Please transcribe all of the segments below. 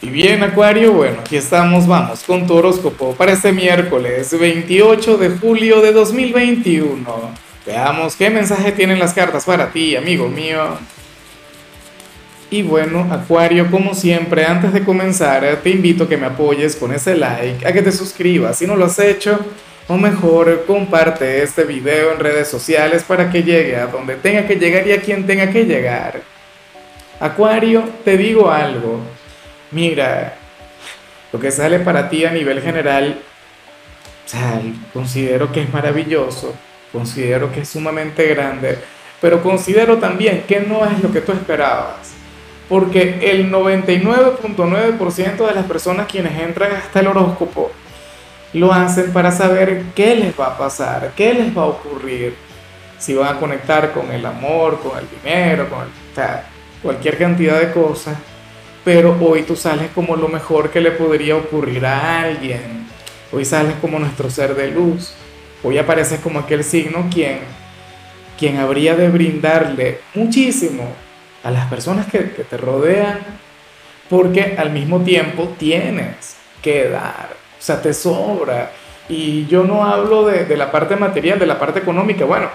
Y bien, Acuario, bueno, aquí estamos, vamos con tu horóscopo para este miércoles 28 de julio de 2021. Veamos qué mensaje tienen las cartas para ti, amigo mío. Y bueno, Acuario, como siempre, antes de comenzar, te invito a que me apoyes con ese like, a que te suscribas si no lo has hecho, o mejor, comparte este video en redes sociales para que llegue a donde tenga que llegar y a quien tenga que llegar. Acuario, te digo algo mira, lo que sale para ti a nivel general, o sea, considero que es maravilloso, considero que es sumamente grande, pero considero también que no es lo que tú esperabas. Porque el 99.9% de las personas quienes entran hasta el horóscopo lo hacen para saber qué les va a pasar, qué les va a ocurrir, si van a conectar con el amor, con el dinero, con cualquier cantidad de cosas pero hoy tú sales como lo mejor que le podría ocurrir a alguien. Hoy sales como nuestro ser de luz. Hoy apareces como aquel signo quien, quien habría de brindarle muchísimo a las personas que, te rodean, porque al mismo tiempo tienes que dar, o sea, te sobra. Y yo no hablo de, de la parte material, de la parte económica. Bueno,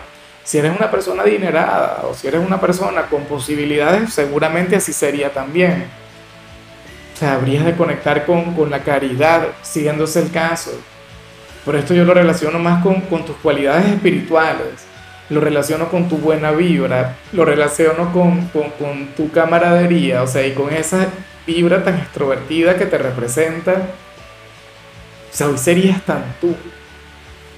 si eres una persona adinerada o si eres una persona con posibilidades, seguramente así sería también habrías de conectar con, con la caridad, siguiéndose el caso. Por esto yo lo relaciono más con, con tus cualidades espirituales, lo relaciono con tu buena vibra, lo relaciono con, con, con tu camaradería, o sea, y con esa vibra tan extrovertida que te representa. O sea, hoy serías tan tú,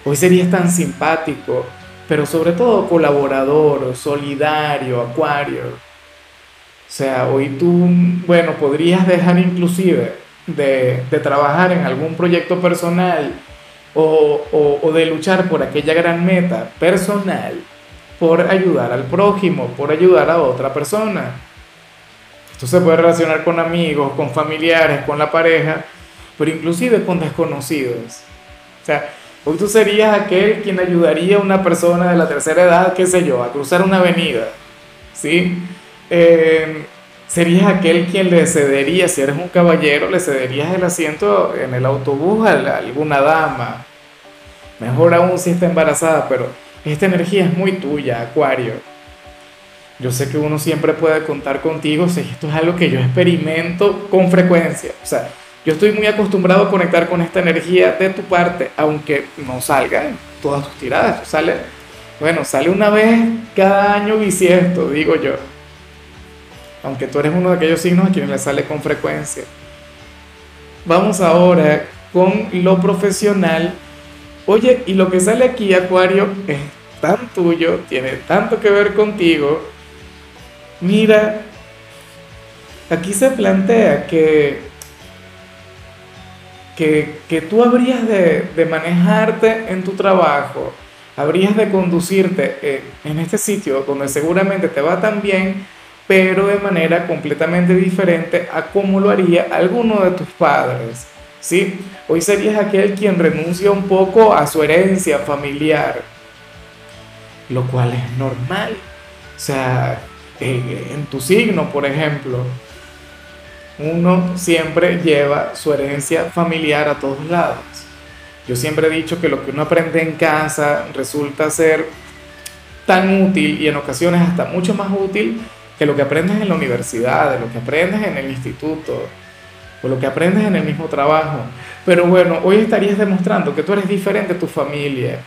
hoy serías tan simpático, pero sobre todo colaborador, solidario, acuario. O sea, hoy tú, bueno, podrías dejar inclusive de, trabajar en algún proyecto personal o, o, de luchar por aquella gran meta personal por ayudar al prójimo, por ayudar a otra persona. Esto se puede relacionar con amigos, con familiares, con la pareja, pero inclusive con desconocidos. O sea, hoy tú serías aquel quien ayudaría a una persona de la tercera edad, qué sé yo, a cruzar una avenida, ¿sí? Eh, serías aquel quien le cedería, si eres un caballero, le cederías el asiento en el autobús a alguna dama. Mejor aún si está embarazada, pero esta energía es muy tuya, Acuario. Yo sé que uno siempre puede contar contigo, si esto es algo que yo experimento con frecuencia. O sea, yo estoy muy acostumbrado a conectar con esta energía de tu parte, aunque no salga en todas tus tiradas. Sale, bueno, sale una vez cada año bisiesto, digo yo aunque tú eres uno de aquellos signos a quienes le sale con frecuencia. Vamos ahora con lo profesional. Oye, y lo que sale aquí, Acuario, es tan tuyo, tiene tanto que ver contigo. Mira, aquí se plantea que, que, tú habrías de, de, manejarte en tu trabajo, habrías de conducirte en, en este sitio donde seguramente te va tan bien pero de manera completamente diferente a cómo lo haría alguno de tus padres. ¿sí? Hoy serías aquel quien renuncia un poco a su herencia familiar, lo cual es normal. O sea, eh, en tu signo, por ejemplo, uno siempre lleva su herencia familiar a todos lados. Yo siempre he dicho que lo que uno aprende en casa resulta ser tan útil y en ocasiones hasta mucho más útil que lo que aprendes en la universidad, de lo que aprendes en el instituto, o lo que aprendes en el mismo trabajo. Pero bueno, hoy estarías demostrando que tú eres diferente a tu familia.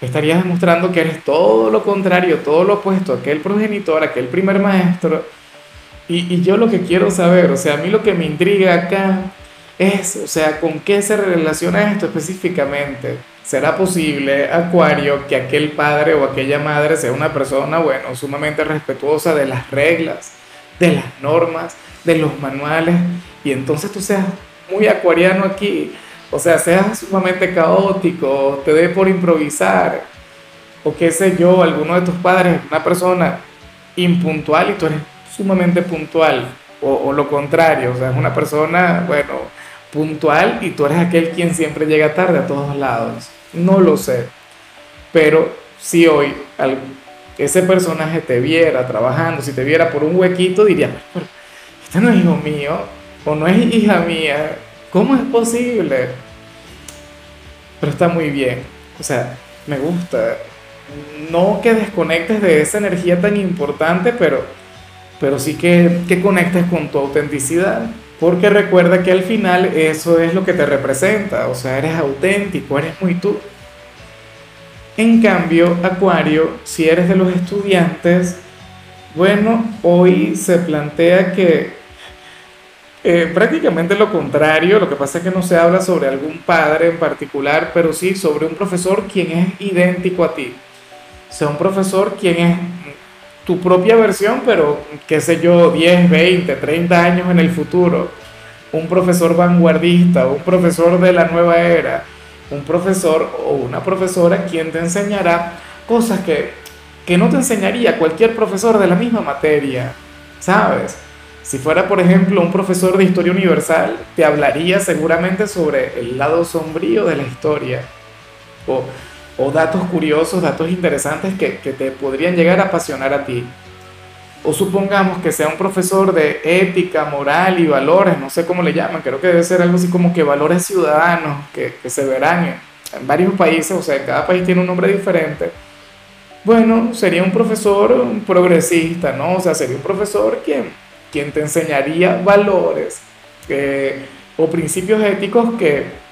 Estarías demostrando que eres todo lo contrario, todo lo opuesto, aquel progenitor, aquel primer maestro. Y, y yo lo que quiero saber, o sea, a mí lo que me intriga acá es, o sea, con qué se relaciona esto específicamente. ¿Será posible, Acuario, que aquel padre o aquella madre sea una persona, bueno, sumamente respetuosa de las reglas, de las normas, de los manuales, y entonces tú seas muy acuariano aquí, o sea, seas sumamente caótico, te dé por improvisar, o qué sé yo, alguno de tus padres es una persona impuntual y tú eres sumamente puntual, o, o lo contrario, o sea, es una persona, bueno, puntual y tú eres aquel quien siempre llega tarde a todos lados. No lo sé. Pero si hoy ese personaje te viera trabajando, si te viera por un huequito, diría, este no es hijo mío. o no es hija mía. ¿Cómo es posible? Pero está muy bien. O sea, me gusta. No que desconectes de esa energía tan importante, pero, pero sí que, que conectes con tu autenticidad. Porque recuerda que al final eso es lo que te representa. O sea, eres auténtico, eres muy tú. En cambio, Acuario, si eres de los estudiantes, bueno, hoy se plantea que eh, prácticamente lo contrario, lo que pasa es que no se habla sobre algún padre en particular, pero sí sobre un profesor quien es idéntico a ti. O sea, un profesor quien es tu propia versión, pero qué sé yo, 10, 20, 30 años en el futuro. Un profesor vanguardista, un profesor de la nueva era un profesor o una profesora quien te enseñará cosas que, que no te enseñaría cualquier profesor de la misma materia, ¿sabes? Si fuera, por ejemplo, un profesor de historia universal, te hablaría seguramente sobre el lado sombrío de la historia, o, o datos curiosos, datos interesantes que, que te podrían llegar a apasionar a ti. O supongamos que sea un profesor de ética, moral y valores, no sé cómo le llaman, creo que debe ser algo así como que valores ciudadanos, que, que se verán en, varios países, o sea, cada país tiene un nombre diferente. Bueno, sería un profesor progresista, ¿no? O sea, sería un profesor quien, quien te enseñaría valores o principios éticos que,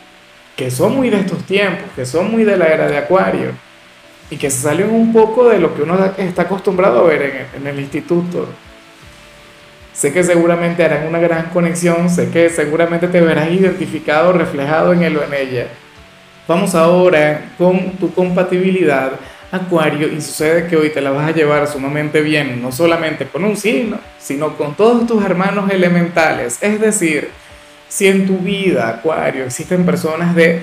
que son muy de estos tiempos, que son muy de la era de Acuario y que se salen un poco de lo que uno está acostumbrado a ver en, el instituto. Sé que seguramente harán una gran conexión, sé que seguramente te verás identificado, reflejado en él o en ella. Vamos ahora con tu compatibilidad, Acuario, y sucede que hoy te la vas a llevar sumamente bien, no solamente con un signo, sino con todos tus hermanos elementales. Es decir, si en tu vida, Acuario, existen personas de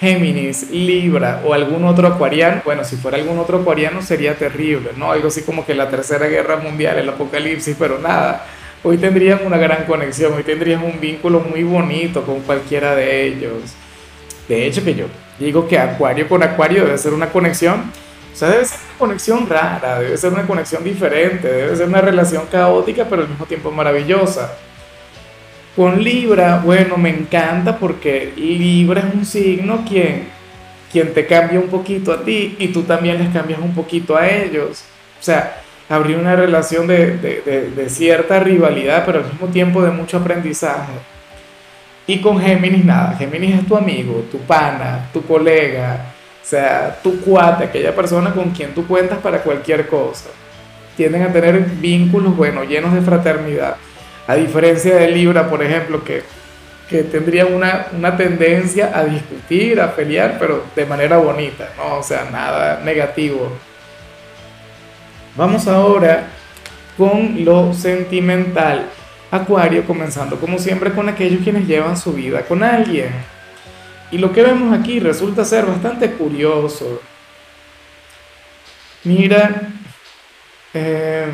Géminis, Libra o algún otro acuariano, bueno, si fuera algún otro acuariano sería terrible, ¿no? Algo así como que la tercera guerra mundial, el apocalipsis, pero nada, hoy tendrían una gran conexión, hoy tendrían un vínculo muy bonito con cualquiera de ellos. De hecho, que yo digo que acuario con acuario debe ser una conexión, o sea, debe ser una conexión rara, debe ser una conexión diferente, debe ser una relación caótica, pero al mismo tiempo maravillosa. Con Libra, bueno, me encanta porque Libra es un signo quien, te cambia un poquito a ti y tú también les cambias un poquito a ellos. O sea, abrir una relación de, de, de, cierta rivalidad, pero al mismo tiempo de mucho aprendizaje. Y con Géminis nada, Géminis es tu amigo, tu pana, tu colega, o sea, tu cuate, aquella persona con quien tú cuentas para cualquier cosa. Tienden a tener vínculos, bueno, llenos de fraternidad. A diferencia de Libra, por ejemplo, que, que tendría una, una, tendencia a discutir, a pelear, pero de manera bonita, ¿no? O sea, nada negativo. Vamos ahora con lo sentimental. Acuario, comenzando como siempre con aquellos quienes llevan su vida con alguien. Y lo que vemos aquí resulta ser bastante curioso. Mira, eh,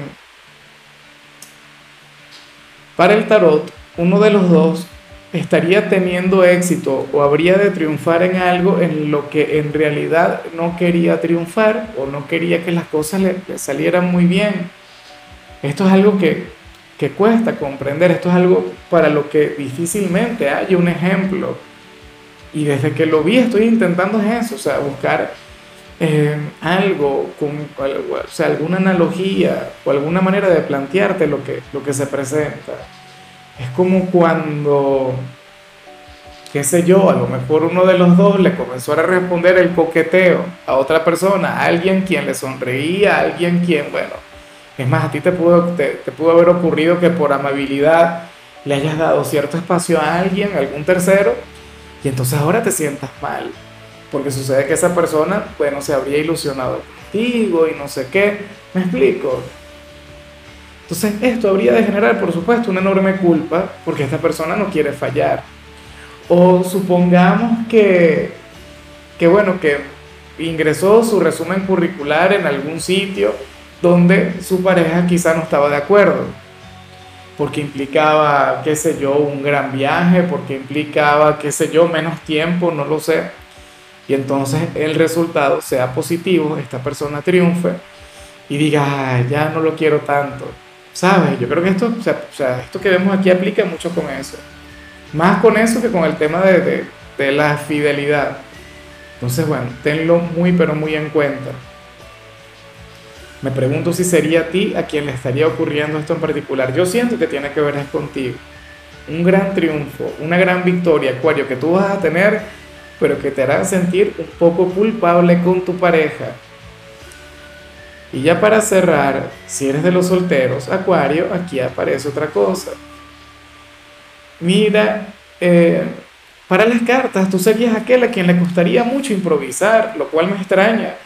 para el tarot, uno de los dos estaría teniendo éxito o habría de triunfar en algo en lo que en realidad no quería triunfar o no quería que las cosas le, salieran muy bien. Esto es algo que, que, cuesta comprender, esto es algo para lo que difícilmente hay un ejemplo. Y desde que lo vi estoy intentando eso, o sea, buscar eh, algo, con, o sea, alguna analogía o alguna manera de plantearte lo que, lo que se presenta. Es como cuando, qué sé yo, a lo mejor uno de los dos le comenzó a responder el coqueteo a otra persona, a alguien quien le sonreía, a alguien quien, bueno, es más, a ti te pudo, te, te pudo haber ocurrido que por amabilidad le hayas dado cierto espacio a alguien, a algún tercero, y entonces ahora te sientas mal porque sucede que esa persona, bueno, se habría ilusionado contigo y no sé qué. ¿Me explico? Entonces esto habría de generar, por supuesto, una enorme culpa porque esta persona no quiere fallar. O supongamos que, que bueno, que ingresó su resumen curricular en algún sitio donde su pareja quizá no estaba de acuerdo, porque implicaba, qué sé yo, un gran viaje, porque implicaba, qué sé yo, menos tiempo, no lo sé y entonces el resultado sea positivo, esta persona triunfe y diga, ya no lo quiero tanto. ¿sabes? Yo creo que esto, o sea, o sea, esto que vemos aquí aplica mucho con eso. Más con eso que con el tema de, de, de la fidelidad. Entonces, bueno, tenlo muy, pero muy en cuenta. Me pregunto si sería a ti a quien le estaría ocurriendo esto en particular. Yo siento que tiene que ver es contigo. Un gran triunfo, una gran victoria, Acuario, que tú vas a tener, pero que te hará sentir un poco culpable con tu pareja. Y ya para cerrar, si eres de los solteros, Acuario, aquí aparece otra cosa. Mira, eh, para las cartas, tú serías aquel a quien le costaría mucho improvisar, lo cual me extraña.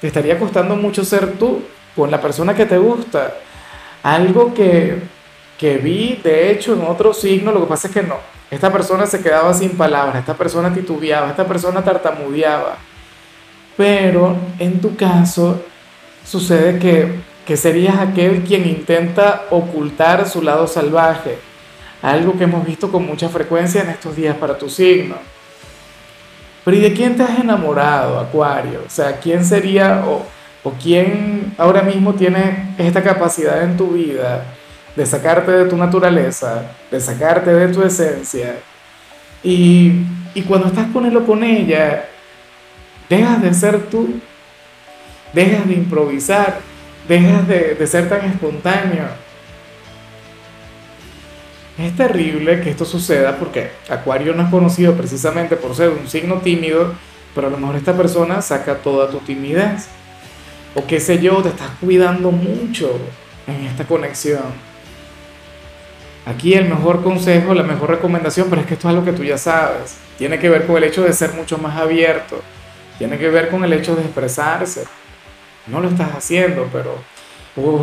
Te estaría costando mucho ser tú con la persona que te gusta. Algo que, que vi, de hecho, en otro signo, lo que pasa es que no. Esta persona se quedaba sin palabras, esta persona titubeaba, esta persona tartamudeaba. Pero en tu caso sucede que, que serías aquel quien intenta ocultar su lado salvaje. Algo que hemos visto con mucha frecuencia en estos días para tu signo. Pero ¿y de quién te has enamorado, Acuario? O sea, ¿quién sería o o quién ahora mismo tiene esta capacidad en tu vida de sacarte de tu naturaleza, de sacarte de tu esencia. Y, y cuando estás con con ella, dejas de ser tú, dejas de improvisar, dejas de, de ser tan espontáneo. Es terrible que esto suceda porque Acuario no es conocido precisamente por ser un signo tímido, pero a lo mejor esta persona saca toda tu timidez o qué sé yo, te estás cuidando mucho en esta conexión. Aquí el mejor consejo, la mejor recomendación, pero es que esto es algo que tú ya sabes, tiene que ver con el hecho de ser mucho más abierto, tiene que ver con el hecho de expresarse. No lo estás haciendo, pero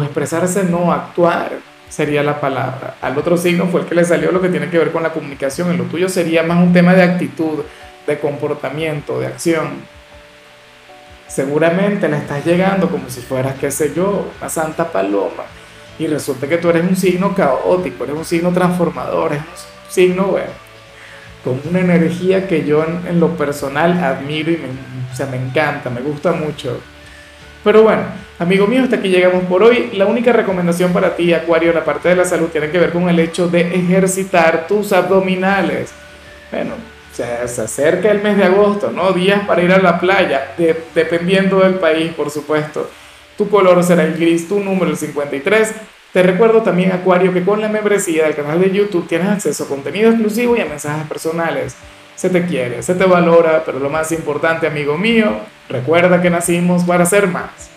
expresarse no, actuar sería la palabra. Al otro signo fue el que le salió lo que tiene que ver con la comunicación, en lo tuyo sería más un tema de actitud, de comportamiento, de acción seguramente le estás llegando como si fueras, qué sé yo, una santa paloma. Y resulta que tú eres un signo caótico, eres un signo transformador, eres un signo, bueno, con una energía que yo en, lo personal admiro y me, o sea, me encanta, me gusta mucho. Pero bueno, amigo mío, hasta aquí llegamos por hoy. La única recomendación para ti, Acuario, en la parte de la salud, tiene que ver con el hecho de ejercitar tus abdominales. Bueno, se, se acerca el mes de agosto, ¿no? Días para ir a la playa, dependiendo del país, por supuesto. Tu color será el gris, tu número el 53. Te recuerdo también, Acuario, que con la membresía del canal de YouTube tienes acceso a contenido exclusivo y a mensajes personales. Se te quiere, se te valora, pero lo más importante, amigo mío, recuerda que nacimos para ser más.